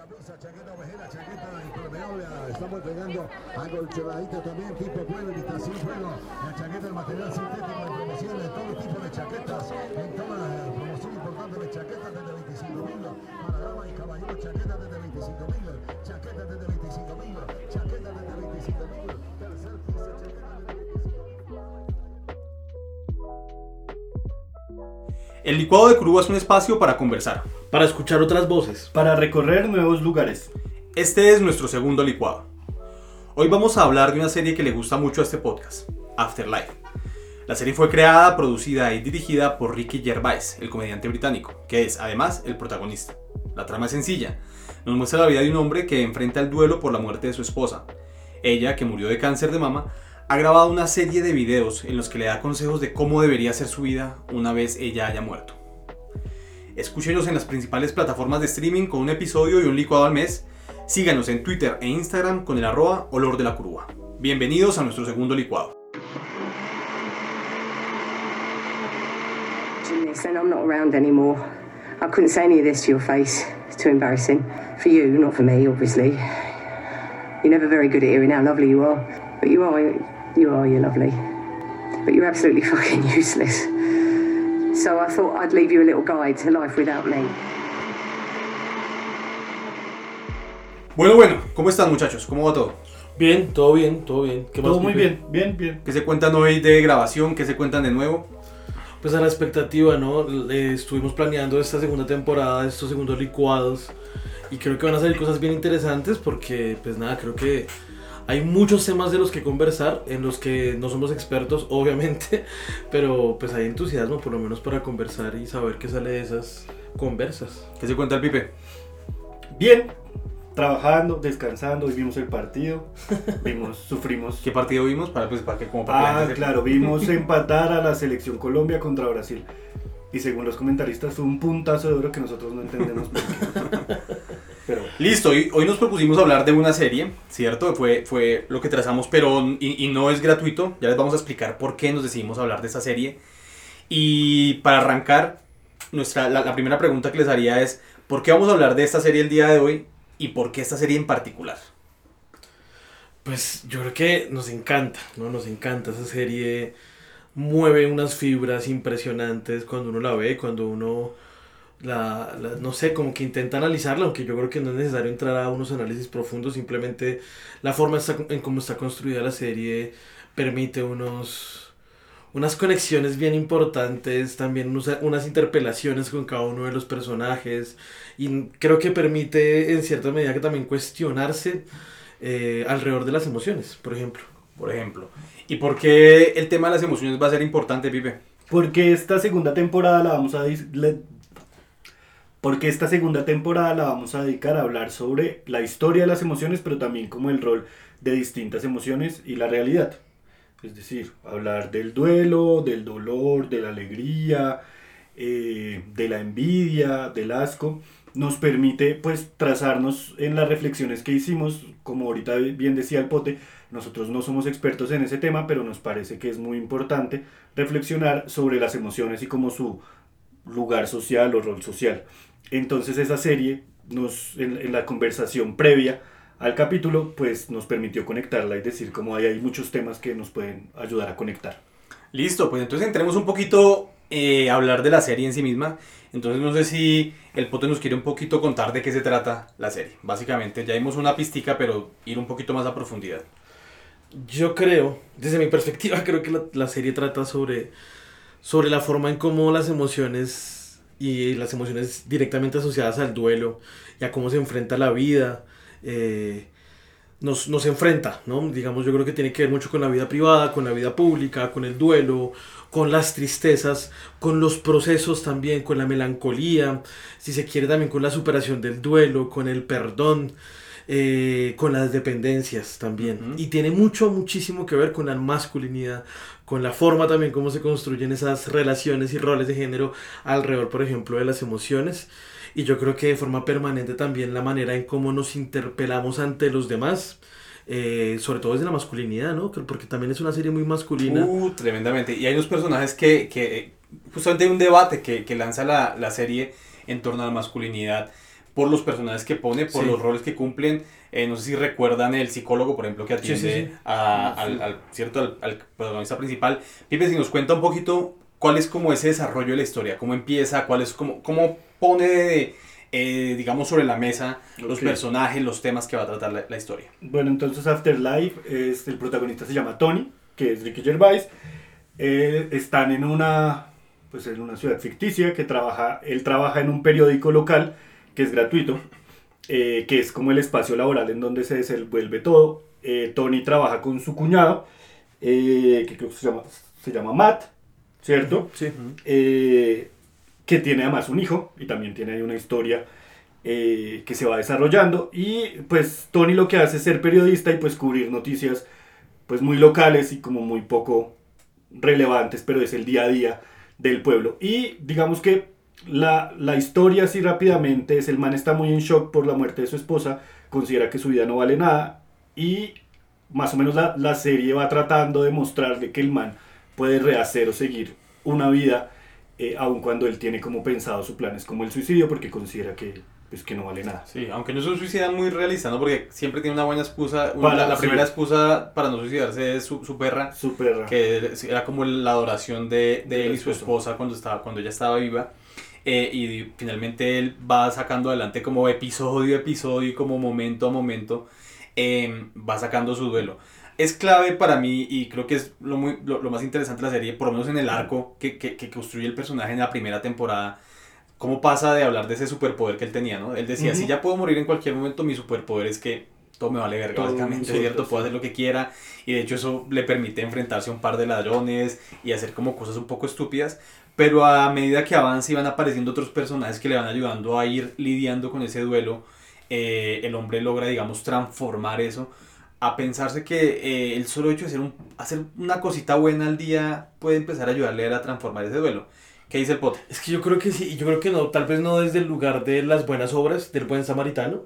Gamuza, chaqueta ovejera, chaqueta impermeable. Estamos entregando acolchonadito también, tipo pueblo, imitación fuego. La chaqueta, el material sintético de promoción de todo tipo de chaquetas. En toda la promoción importante de chaquetas desde 25 mil. Para damas y caballeros, chaquetas desde 25 mil. Chaquetas desde 25 mil. Chaquetas desde 25 mil. Tercer piso, chaquetas desde El licuado de Curuba es un espacio para conversar. Para escuchar otras voces. Para recorrer nuevos lugares. Este es nuestro segundo licuado. Hoy vamos a hablar de una serie que le gusta mucho a este podcast, Afterlife. La serie fue creada, producida y dirigida por Ricky Gervais, el comediante británico, que es además el protagonista. La trama es sencilla. Nos muestra la vida de un hombre que enfrenta el duelo por la muerte de su esposa. Ella, que murió de cáncer de mama, ha grabado una serie de videos en los que le da consejos de cómo debería ser su vida una vez ella haya muerto. Escúchenos en las principales plataformas de streaming con un episodio y un licuado al mes. Síganos en Twitter e Instagram con el arroba olor de la curva. Bienvenidos a nuestro segundo licuado. And I'm not around anymore. I couldn't say any of this to your face. It's too embarrassing. For you, not for me, obviously. You're never very good at hearing how lovely you are. But you are, you are, you're lovely. But you're absolutely fucking useless. So I thought I'd leave you a little guide to life without me. Bueno, bueno, ¿cómo están muchachos? ¿Cómo va todo? Bien, todo bien, todo bien. ¿Qué más, Todo muy Pipe? bien, bien, bien. ¿Qué se cuentan hoy de grabación? ¿Qué se cuentan de nuevo? Pues a la expectativa, ¿no? Eh, estuvimos planeando esta segunda temporada, estos segundos licuados. Y creo que van a salir cosas bien interesantes porque, pues nada, creo que hay muchos temas de los que conversar, en los que no somos expertos, obviamente, pero pues hay entusiasmo por lo menos para conversar y saber qué sale de esas conversas. ¿Qué se cuenta el Pipe? Bien. Trabajando, descansando, hoy vimos el partido. Vimos, sufrimos. ¿Qué partido vimos? Para, pues, para que, como para que la Ah, claro, vimos empatar a la selección Colombia contra Brasil. Y según los comentaristas fue un puntazo de oro que nosotros no entendemos por qué. Listo, hoy, hoy nos propusimos hablar de una serie, ¿cierto? Fue, fue lo que trazamos, pero y, no es gratuito. Ya les vamos a explicar por qué nos decidimos hablar de esta serie. Y para arrancar, nuestra, la, la primera pregunta que les haría es, ¿por qué vamos a hablar de esta serie el día de hoy? ¿Y por qué esta serie en particular? Pues yo creo que nos encanta, ¿no? Nos encanta esa serie. Mueve unas fibras impresionantes cuando uno la ve, cuando uno la, la- no sé, como que intenta analizarla, aunque yo creo que no es necesario entrar a unos análisis profundos, simplemente la forma está- en cómo está construida la serie permite unos unas conexiones bien importantes, también unos- unas interpelaciones con cada uno de los personajes y creo que permite en cierta medida que también cuestionarse eh, alrededor de las emociones, por ejemplo. Por ejemplo. ¿Y por qué el tema de las emociones va a ser importante, Pipe? porque esta segunda temporada la vamos a porque esta segunda temporada la vamos a dedicar a hablar sobre la historia de las emociones, pero también como el rol de distintas emociones y la realidad. Es decir, hablar del duelo, del dolor, de la alegría, eh, de la envidia, del asco, nos permite pues trazarnos en las reflexiones que hicimos, como ahorita bien decía el pote, nosotros no somos expertos en ese tema, pero nos parece que es muy importante reflexionar sobre las emociones y como su lugar social o rol social. Entonces esa serie nos en, en la conversación previa al capítulo pues nos permitió conectarla y decir como hay, hay muchos temas que nos pueden ayudar a conectar. Listo, pues entonces entremos un poquito eh, a hablar de la serie en sí misma. Entonces no sé si el pote nos quiere un poquito contar de qué se trata la serie. Básicamente ya dimos una pistica, pero ir un poquito más a profundidad. Yo creo, desde mi perspectiva, creo que la, la serie trata sobre, sobre la forma en cómo las emociones y las emociones directamente asociadas al duelo y a cómo se enfrenta la vida, eh, nos, nos enfrenta, ¿no? Digamos, yo creo que tiene que ver mucho con la vida privada, con la vida pública, con el duelo, con las tristezas, con los procesos también, con la melancolía, si se quiere también con la superación del duelo, con el perdón, eh, con las dependencias también. Y tiene mucho, muchísimo que ver con la masculinidad, con la forma también cómo se construyen esas relaciones y roles de género alrededor, por ejemplo, de las emociones. Y yo creo que de forma permanente también la manera en cómo nos interpelamos ante los demás, eh, sobre todo desde la masculinidad, ¿no? Porque también es una serie muy masculina. Uh, tremendamente. Y hay unos personajes que, que justamente hay un debate que, que lanza la, la serie en torno a la masculinidad. Por los personajes que pone, por Sí. los roles que cumplen. Eh, no sé si recuerdan el psicólogo, por ejemplo, que Sí, sí, atiende sí. a- al, al- ¿cierto? Al, al protagonista principal. Pipe, si nos cuenta un poquito cuál es como ese desarrollo de la historia, cómo empieza, cuál es como, cómo pone, eh, digamos, sobre la mesa los Ok. personajes, los temas que va a tratar la, la historia. Bueno, entonces Afterlife, es, el protagonista se llama Tony, que es Ricky Gervais. Eh, están en una, pues en una ciudad ficticia que trabaja, él trabaja en un periódico local que es gratuito, eh, que es como el espacio laboral en donde se desenvuelve todo. Eh, Tony trabaja con su cuñado, eh, que creo que se llama, se llama Matt, ¿cierto? Sí. eh, que tiene además un hijo y también tiene ahí una historia eh, que se va desarrollando y pues Tony lo que hace es ser periodista y pues cubrir noticias pues muy locales y como muy poco relevantes pero es el día a día del pueblo y digamos que la, la historia así rápidamente es el man está muy en shock por la muerte de su esposa considera que su vida no vale nada y más o menos la, la serie va tratando de mostrarle que el man puede rehacer o seguir una vida eh, aun cuando él tiene como pensado su plan es como el suicidio porque considera que, pues, que no vale nada. Sí, aunque no es un suicida muy realista, ¿no? Porque siempre tiene una buena excusa. una- Para- la, sí. primera excusa para no suicidarse es su, su perra, Súper que era como la adoración de, de él y su esposa. esposa cuando, estaba, cuando ella estaba viva. Eh, y finalmente él va sacando adelante como episodio a episodio y como momento a momento eh, va sacando su duelo. Es clave para mí y creo que es lo, muy, lo, lo más interesante de la serie, por lo menos en el arco que, que, que construye el personaje en la primera temporada. ¿Cómo pasa de hablar de ese superpoder que él tenía, no? Él decía, si ya puedo morir en cualquier momento, mi superpoder es que todo me vale verga, básicamente, me ¿cierto? Puedo hacer lo que quiera y de hecho eso le permite enfrentarse a un par de ladrones y hacer como cosas un poco estúpidas, pero a medida que avanza y van apareciendo otros personajes que le van ayudando a ir lidiando con ese duelo, eh, el hombre logra, digamos, transformar eso a pensarse que eh, el solo hecho de hacer, un, hacer una cosita buena al día puede empezar a ayudarle a transformar ese duelo. ¿Qué dice el pote? Es que yo creo que sí, yo creo que no, tal vez no desde el lugar de las buenas obras, del buen samaritano,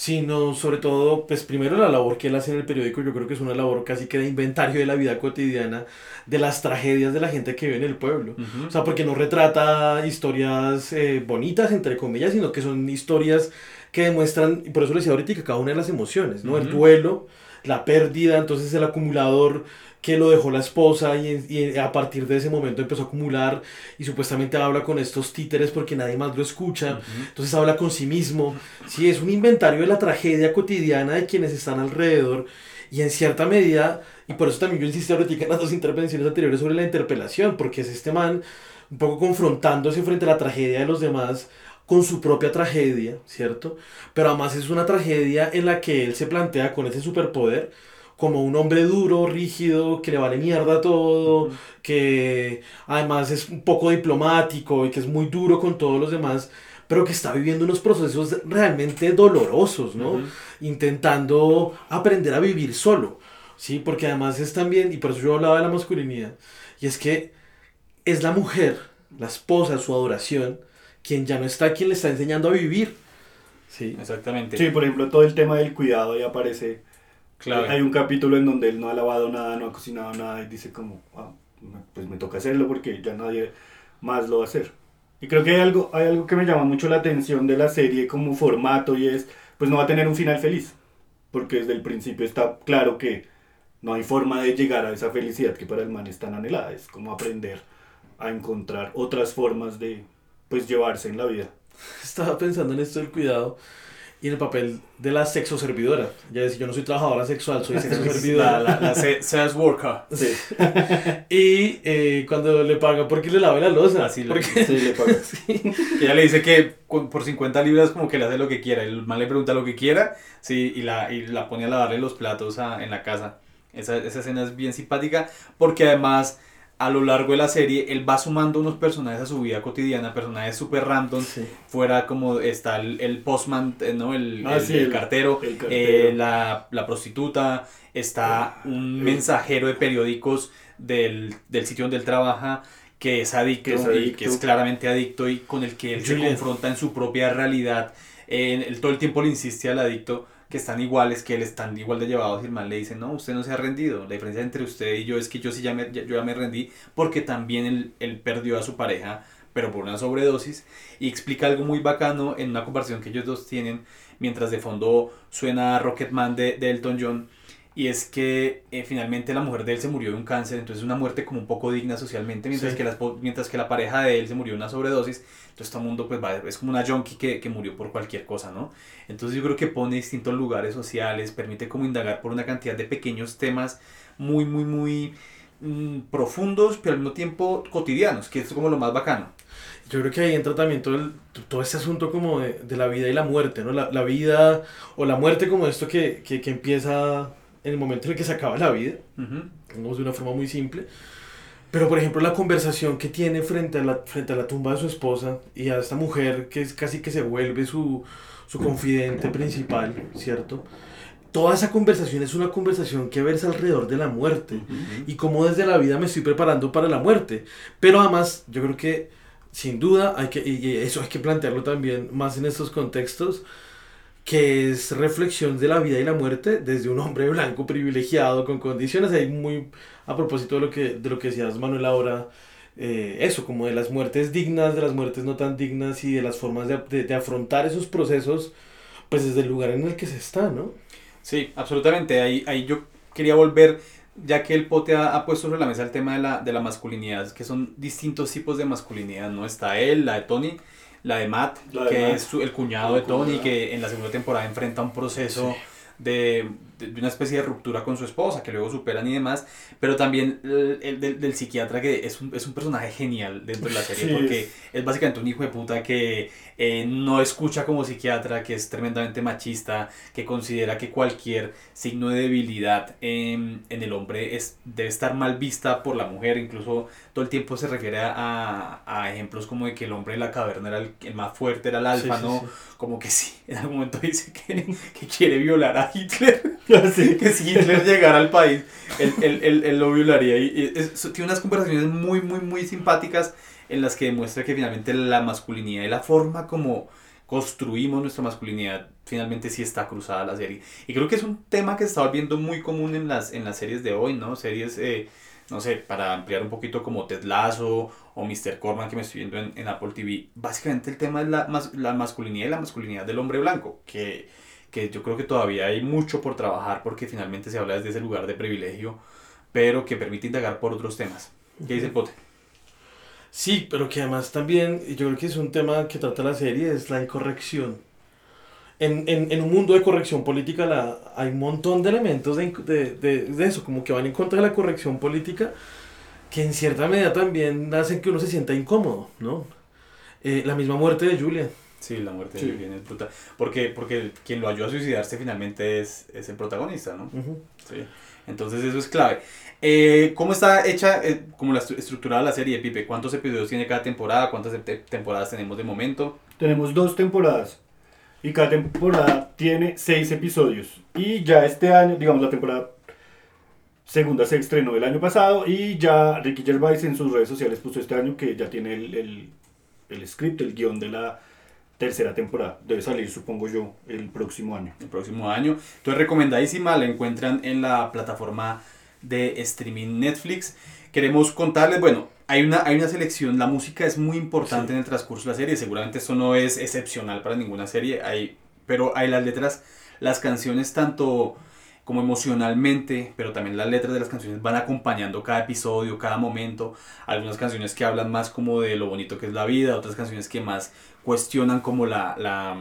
sino sobre todo, pues primero la labor que él hace en el periódico, yo creo que es una labor casi que de inventario de la vida cotidiana, de las tragedias de la gente que vive en el pueblo. O sea, porque no retrata historias eh, bonitas, entre comillas, sino que son historias que demuestran, y por eso les decía ahorita, que cada una de las emociones, ¿no? El duelo, la pérdida, entonces el acumulador que lo dejó la esposa y, y a partir de ese momento empezó a acumular y supuestamente habla con estos títeres porque nadie más lo escucha, entonces habla con sí mismo, sí, es un inventario de la tragedia cotidiana de quienes están alrededor y en cierta medida, y por eso también yo insistí ahorita en las dos intervenciones anteriores sobre la interpelación, porque es este man un poco confrontándose frente a la tragedia de los demás con su propia tragedia, ¿cierto? Pero además es una tragedia en la que él se plantea con ese superpoder como un hombre duro, rígido, que le vale mierda todo, que además es un poco diplomático y que es muy duro con todos los demás, pero que está viviendo unos procesos realmente dolorosos, ¿no? Intentando aprender a vivir solo, ¿sí? Porque además es también, y por eso yo hablaba de la masculinidad, y es que es la mujer, la esposa, su adoración, quien ya no está, quien le está enseñando a vivir, ¿sí? Exactamente. Sí, por ejemplo, todo el tema del cuidado ahí aparece. Clave. Hay un capítulo en donde él no ha lavado nada, no ha cocinado nada y dice como, "Ah, pues me toca hacerlo porque ya nadie más lo va a hacer. Y creo que hay algo, hay algo que me llama mucho la atención de la serie como formato y es, pues no va a tener un final feliz. Porque desde el principio está claro que no hay forma de llegar a esa felicidad que para el man es tan anhelada. Es como aprender a encontrar otras formas de, pues, llevarse en la vida. Estaba pensando en esto del cuidado y en el papel de la sexo servidora. Ya decía, yo no soy trabajadora sexual, soy sexo la, servidora. la, la se- sales worker. Sí, Y eh, cuando le paga porque le lave la losa. Así porque, sí, le paga. sí. Ella le dice que por 50 libras como que le hace lo que quiera. El man le pregunta lo que quiera, sí, y la, y la pone a lavarle los platos a- en la casa. Esa, esa escena es bien simpática porque además a lo largo de la serie él va sumando unos personajes a su vida cotidiana, personajes super random. Sí. Fuera como está el, el postman, eh, ¿no? El, Ah, el- sí, el el- cartero, eh, la, la prostituta, está un Eh. mensajero de periódicos del, del sitio donde él trabaja que es adicto, Que es y que es claramente adicto y con el que él se confronta en su propia realidad. Eh, él todo el tiempo le insiste al adicto que están iguales, que él están igual de llevados y el man le dice, no, usted no se ha rendido. La diferencia entre usted y yo es que yo sí ya me, yo ya me rendí porque también él, él perdió a su pareja pero por una sobredosis, y explica algo muy bacano en una conversación que ellos dos tienen, mientras de fondo suena Rocketman de, de Elton John, y es que eh, finalmente la mujer de él se murió de un cáncer, entonces una muerte como un poco digna socialmente, mientras, Sí. que, la, espo- mientras que la pareja de él se murió de una sobredosis, entonces todo el mundo pues va, es como una junkie que, que murió por cualquier cosa, ¿no? Entonces yo creo que pone distintos lugares sociales, permite como indagar por una cantidad de pequeños temas muy, muy, muy mm, profundos, pero al mismo tiempo cotidianos, que es como lo más bacano. Yo creo que ahí entra también todo, el, todo ese asunto como de, de la vida y la muerte, ¿no? La, la vida o la muerte como esto que, que, que empieza en el momento en el que se acaba la vida, Ujú. digamos de una forma muy simple. Pero por ejemplo la conversación que tiene frente a la, frente a la tumba de su esposa y a esta mujer que es casi que se vuelve su, su confidente principal, ¿cierto? Toda esa conversación es una conversación que versa alrededor de la muerte y cómo desde la vida me estoy preparando para la muerte. Pero además, yo creo que sin duda hay que, y eso hay que plantearlo también más en estos contextos, que es reflexión de la vida y la muerte desde un hombre blanco privilegiado con condiciones. Ahí muy a propósito de lo que, de lo que decías Manuel ahora, eh, eso, como de las muertes dignas, de las muertes no tan dignas y de las formas de, de- de afrontar esos procesos, pues desde el lugar en el que se está, ¿no? Sí, absolutamente. Ahí, ahí yo quería volver, ya que el pote ha, ha puesto sobre la mesa el tema de la, de la masculinidad, que son distintos tipos de masculinidad, ¿no? Está él, la de Tony, la de Matt, La de que Matt. es su- el cuñado El de Tony, cuñado. que en la segunda temporada enfrenta un proceso de- de una especie de ruptura con su esposa, que luego superan y demás, pero también el, el del, del psiquiatra, que es un, es un personaje genial dentro de la serie, Sí, porque es- básicamente un hijo de puta que eh, no escucha como psiquiatra, que es tremendamente machista, que considera que cualquier signo de debilidad en, en el hombre es, debe estar mal vista por la mujer, incluso todo el tiempo se refiere a, a ejemplos como de que el hombre de la caverna era el, el más fuerte, era el alfa, Sí, sí, ¿no? Como que sí, en algún momento dice que, que quiere violar a Hitler Sí. que si Hitler llegara al país, él, él, él- él lo violaría. Y es- tiene unas conversaciones muy, muy, muy simpáticas en las que demuestra que finalmente la masculinidad y la forma como construimos nuestra masculinidad finalmente sí está cruzada la serie. Y creo que es un tema que se está volviendo muy común en las, en las series de hoy, ¿no? Series, eh, no sé, para ampliar un poquito como Ted Lasso o Mr. Corman que me estoy viendo en, en Apple TV. Básicamente el tema es la, mas- la masculinidad y la masculinidad del hombre blanco, que que yo creo que todavía hay mucho por trabajar porque finalmente se habla desde ese lugar de privilegio, pero que permite indagar por otros temas. ¿Qué dice el pote? Sí, pero que además también, yo creo que es un tema que trata la serie, es la incorrección. En, en, en un mundo de corrección política la, hay un montón de elementos de, de, de, de eso, como que van en contra de la corrección política, que en cierta medida también hacen que uno se sienta incómodo, ¿no? Eh, la misma muerte de Julia. Sí, la muerte Sí. de Julian es brutal. Porque, porque quien lo ayuda a suicidarse finalmente es, es el protagonista, ¿no? Ujú. Sí. Entonces eso es clave. Eh, ¿Cómo está hecha, eh, como la estru- estructurada la serie, Pipe? ¿Cuántos episodios tiene cada temporada? ¿Cuántas te- temporadas tenemos de momento? Tenemos dos temporadas y cada temporada tiene seis episodios. Y ya este año, digamos, la temporada segunda se estrenó el año pasado y ya Ricky Gervais en sus redes sociales puso este año que ya tiene el, el, el script, el guion de la tercera temporada. Debe salir, supongo yo, el próximo año. el próximo año. Entonces recomendadísima, la encuentran en la plataforma de streaming Netflix. Queremos contarles, bueno, hay una, hay una selección, la música es muy importante Sí. en el transcurso de la serie, seguramente esto no es excepcional para ninguna serie, hay, pero hay las letras, las canciones tanto como emocionalmente, pero también las letras de las canciones van acompañando cada episodio, cada momento. Algunas canciones que hablan más como de lo bonito que es la vida, otras canciones que más cuestionan como la, la,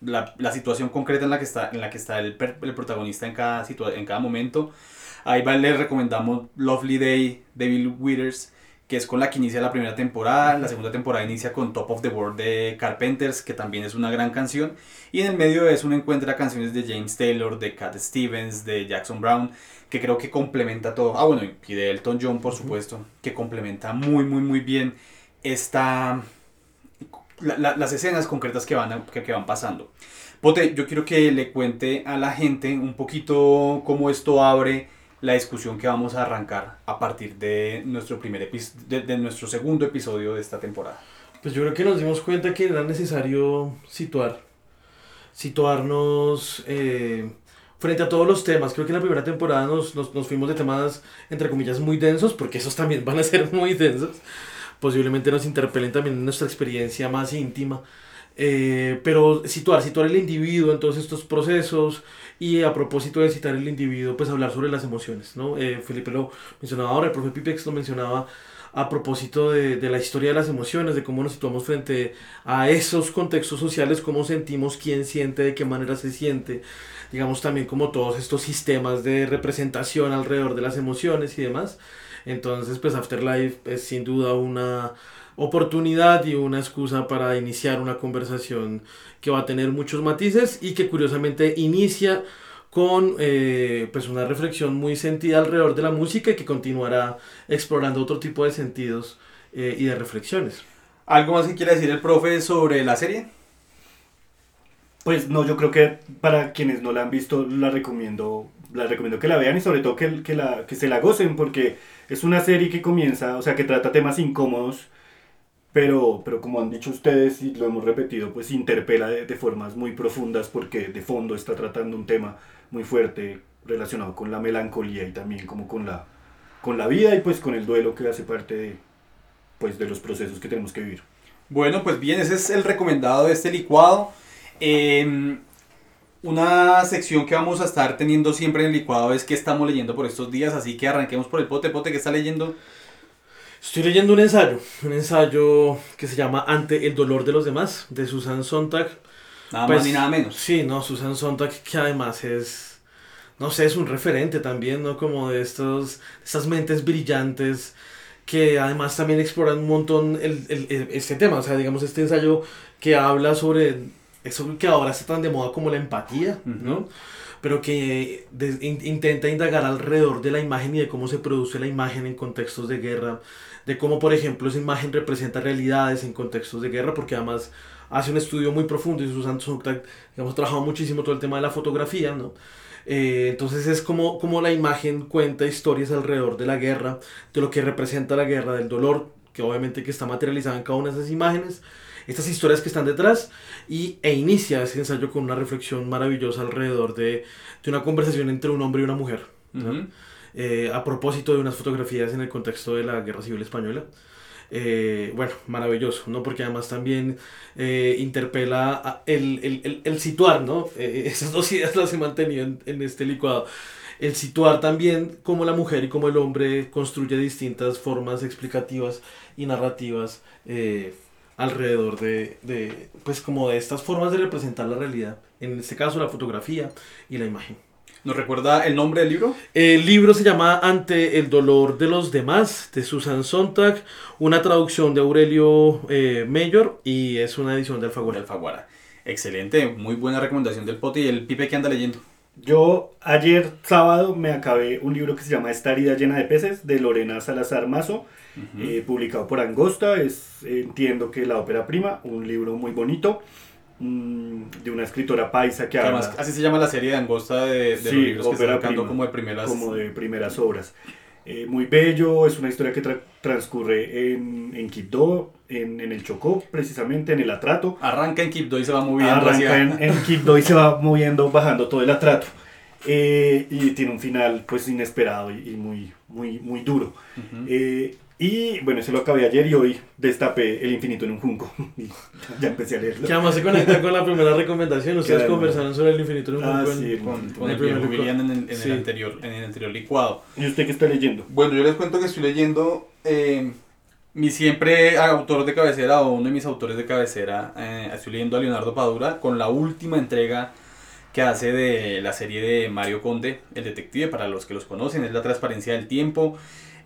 la, la situación concreta en la que está, en la que está el, per- el protagonista en cada, situa- en cada momento. Ahí va, les recomendamos Lovely Day de Bill Withers, que es con la que inicia la primera temporada. La segunda temporada inicia con Top of the World de Carpenters, que también es una gran canción. Y en el medio de eso uno encuentra canciones de James Taylor, de Cat Stevens, de Jackson Brown, que creo que complementa todo. Ah, bueno, y de Elton John, por supuesto, que complementa muy, muy, muy bien esta, la- la- las escenas concretas que van, que, que van pasando. Pote, yo quiero que le cuente a la gente un poquito cómo esto abre la discusión que vamos a arrancar a partir de nuestro primer de, de nuestro segundo episodio de esta temporada. Pues yo creo que nos dimos cuenta que era necesario situar, situarnos eh, frente a todos los temas. Creo que en la primera temporada nos, nos, nos fuimos de temas, entre comillas, muy densos, porque esos también van a ser muy densos. Posiblemente nos interpelen también en nuestra experiencia más íntima. Eh, pero situar, situar el individuo en todos estos procesos y a propósito de citar el individuo, pues hablar sobre las emociones, ¿no? Eh, Felipe lo mencionaba ahora, el profe Pipex lo mencionaba a propósito de, de, la historia de las emociones, de cómo nos situamos frente a esos contextos sociales, cómo sentimos, quién siente, de qué manera se siente, digamos también como todos estos sistemas de representación alrededor de las emociones y demás. Entonces, pues Afterlife es sin duda una oportunidad y una excusa para iniciar una conversación que va a tener muchos matices y que curiosamente inicia con eh, pues una reflexión muy sentida alrededor de la música y que continuará explorando otro tipo de sentidos eh, y de reflexiones. ¿Algo más que quiera decir el profe sobre la serie? Pues no, yo creo que para quienes no la han visto la recomiendo, la recomiendo que la vean y sobre todo que, que, la, que se la gocen porque es una serie que comienza, o sea, que trata temas incómodos, pero, pero como han dicho ustedes y lo hemos repetido, pues interpela de, formas muy profundas porque de fondo está tratando un tema muy fuerte relacionado con la melancolía y también como con la, con la vida y pues con el duelo que hace parte de, pues, de los procesos que tenemos que vivir. Bueno, pues bien, ese es el recomendado de este licuado. Eh, una sección que vamos a estar teniendo siempre en el licuado es que estamos leyendo por estos días, así que arranquemos por el pote. Pote, ¿qué está leyendo? Estoy leyendo un ensayo, un ensayo que se llama Ante el dolor de los demás, de Susan Sontag. Nada Pues, más ni nada menos. Sí, no, Susan Sontag, que además es, no sé, es un referente también, ¿no? Como de estos, estas mentes brillantes que además también exploran un montón el, el- el- este tema, o sea, digamos, este ensayo que habla sobre eso que ahora está tan de moda como la empatía, ¿no? Ujú. Pero que de- in- intenta indagar alrededor de la imagen y de cómo se produce la imagen en contextos de guerra, de cómo, por ejemplo, esa imagen representa realidades en contextos de guerra, porque además hace un estudio muy profundo y Susan Sontag, digamos, trabajado muchísimo todo el tema de la fotografía, ¿no? Eh, entonces es como, como la imagen cuenta historias alrededor de la guerra, de lo que representa la guerra, del dolor, que obviamente que está materializado en cada una de esas imágenes, estas historias que están detrás, y, e inicia ese ensayo con una reflexión maravillosa alrededor de, de una conversación entre un hombre y una mujer. Eh, a propósito de unas fotografías en el contexto de la Guerra Civil Española. Eh, bueno, maravilloso, ¿no? Porque además también eh, interpela a- el, el, el, el situar, ¿no? Eh, esas dos ideas las he mantenido en, en este licuado. El situar también cómo la mujer y cómo el hombre construye distintas formas explicativas y narrativas eh, alrededor de, de, pues como de estas formas de representar la realidad. En este caso la fotografía y la imagen. ¿Nos recuerda el nombre del libro? El libro se llama Ante el dolor de los demás, de Susan Sontag, una traducción de Aurelio eh, Mayor y es una edición de Alfaguara. Alfaguara. Excelente, muy buena recomendación del pote y el pipe que anda leyendo. Yo ayer sábado me acabé un libro que se llama Esta herida llena de peces de Lorena Salazar Mazo, eh, publicado por Angosta. Es, entiendo que la ópera prima, un libro muy bonito mm, de una escritora paisa que Que habla además, así se llama la serie de Angosta de, de Sí, los libros que sacando prima, como de primeras. como de primeras obras. Eh, muy bello, es una historia que tra- transcurre en, en Quibdó, en, en el Chocó, precisamente en el Atrato. Arranca en Quibdó y se va moviendo Arranca hacia... en, en Quibdó y se va moviendo, bajando todo el atrato. Eh, y tiene un final pues inesperado y, y muy, muy, muy duro. Ujú. Eh, y bueno, se lo acabé ayer y hoy destapé El infinito en un junco. Y ya empecé a leerlo. Que además se conecta con la primera recomendación. Ustedes Claro. conversaron sobre el infinito en un Ah, juego en- sí. Con, con el el primer. William en, el, en Sí. el anterior, en el anterior licuado. ¿Y usted qué está leyendo? Bueno, yo les cuento que estoy leyendo eh, mi siempre autor de cabecera o uno de mis autores de cabecera. eh, estoy leyendo a Leonardo Padura con la última entrega que hace de la serie de Mario Conde, el detective, para los que los conocen, es la transparencia del tiempo.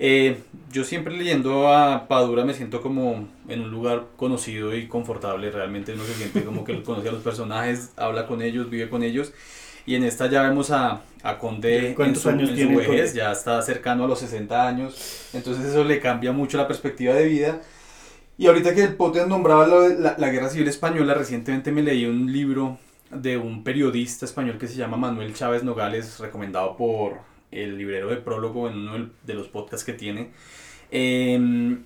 Eh, yo siempre leyendo a Padura me siento como en un lugar conocido y confortable, realmente uno se siente como que conoce a los personajes, habla con ellos, vive con ellos. Y en esta ya vemos a, a Conde en ¿Cuántos su, años en su vejez, ya está cercano a los 60 años, entonces eso le cambia mucho la perspectiva de vida. Y ahorita que el pote nombraba de la, la Guerra Civil Española, recientemente me leí un libro de un periodista español que se llama Manuel Chávez Nogales, recomendado por el librero de prólogo en uno de los podcasts que tiene. Eh,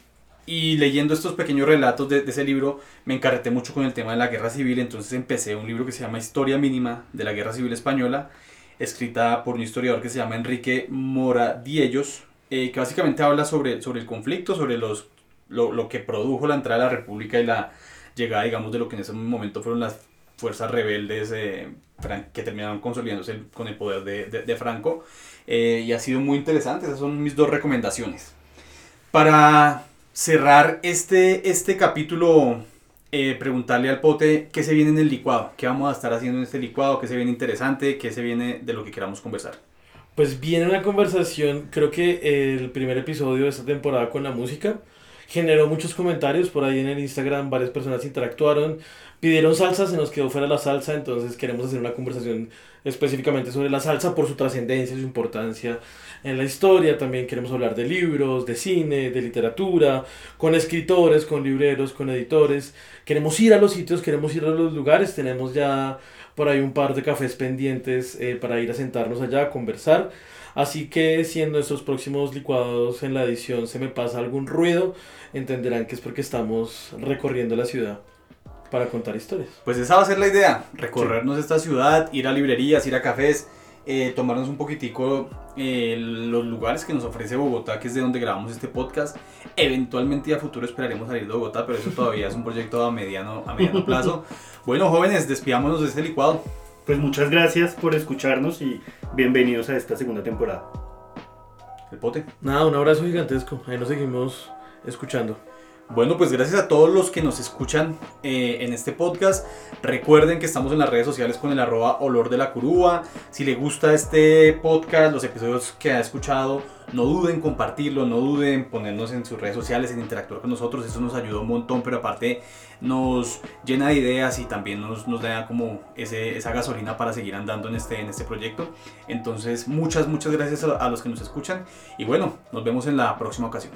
y leyendo estos pequeños relatos de, de ese libro, me encarreté mucho con el tema de la guerra civil, entonces empecé un libro que se llama Historia Mínima de la Guerra Civil Española, escrita por un historiador que se llama Enrique Moradiellos, eh, que básicamente habla sobre, sobre el conflicto, sobre los lo, lo que produjo la entrada de la República y la llegada, digamos, de lo que en ese momento fueron las fuerzas rebeldes eh, que terminaron consolidándose con el poder de, de- de Franco. Eh, y ha sido muy interesante, esas son mis dos recomendaciones. Para cerrar este, este capítulo, eh, preguntarle al pote qué se viene en el licuado, qué vamos a estar haciendo en este licuado, qué se viene interesante, qué se viene de lo que queramos conversar. Pues viene una conversación, creo que el primer episodio de esta temporada con la música generó muchos comentarios por ahí en el Instagram, varias personas interactuaron, pidieron salsa, se nos quedó fuera la salsa, entonces queremos hacer una conversación específicamente sobre la salsa por su trascendencia, su importancia en la historia, también queremos hablar de libros, de cine, de literatura, con escritores, con libreros, con editores, queremos ir a los sitios, queremos ir a los lugares, tenemos ya por ahí un par de cafés pendientes eh, para ir a sentarnos allá a conversar. Así que si en nuestros próximos licuados en la edición se me pasa algún ruido, entenderán que es porque estamos recorriendo la ciudad para contar historias. Pues esa va a ser la idea, recorrernos esta ciudad, ir a librerías, ir a cafés, eh, tomarnos un poquitico eh, los lugares que nos ofrece Bogotá, que es de donde grabamos este podcast. Eventualmente a futuro esperaremos salir de Bogotá, pero eso todavía es un proyecto a mediano, a mediano plazo. Bueno, jóvenes, despidámonos de este licuado. Pues muchas gracias por escucharnos y bienvenidos a esta segunda temporada. El pote. Nada, un abrazo gigantesco. Ahí nos seguimos escuchando. Bueno, pues gracias a todos los que nos escuchan eh, en este podcast. Recuerden que estamos en las redes sociales con el arroba olor de la curúa. Si le gusta este podcast, los episodios que ha escuchado, no duden en compartirlo, no duden en ponernos en sus redes sociales, en interactuar con nosotros. Eso nos ayuda un montón, pero aparte nos llena de ideas y también nos, da como esa gasolina para seguir andando en este, en este proyecto. Entonces, muchas, muchas gracias a- a los que nos escuchan. Y bueno, nos vemos en la próxima ocasión.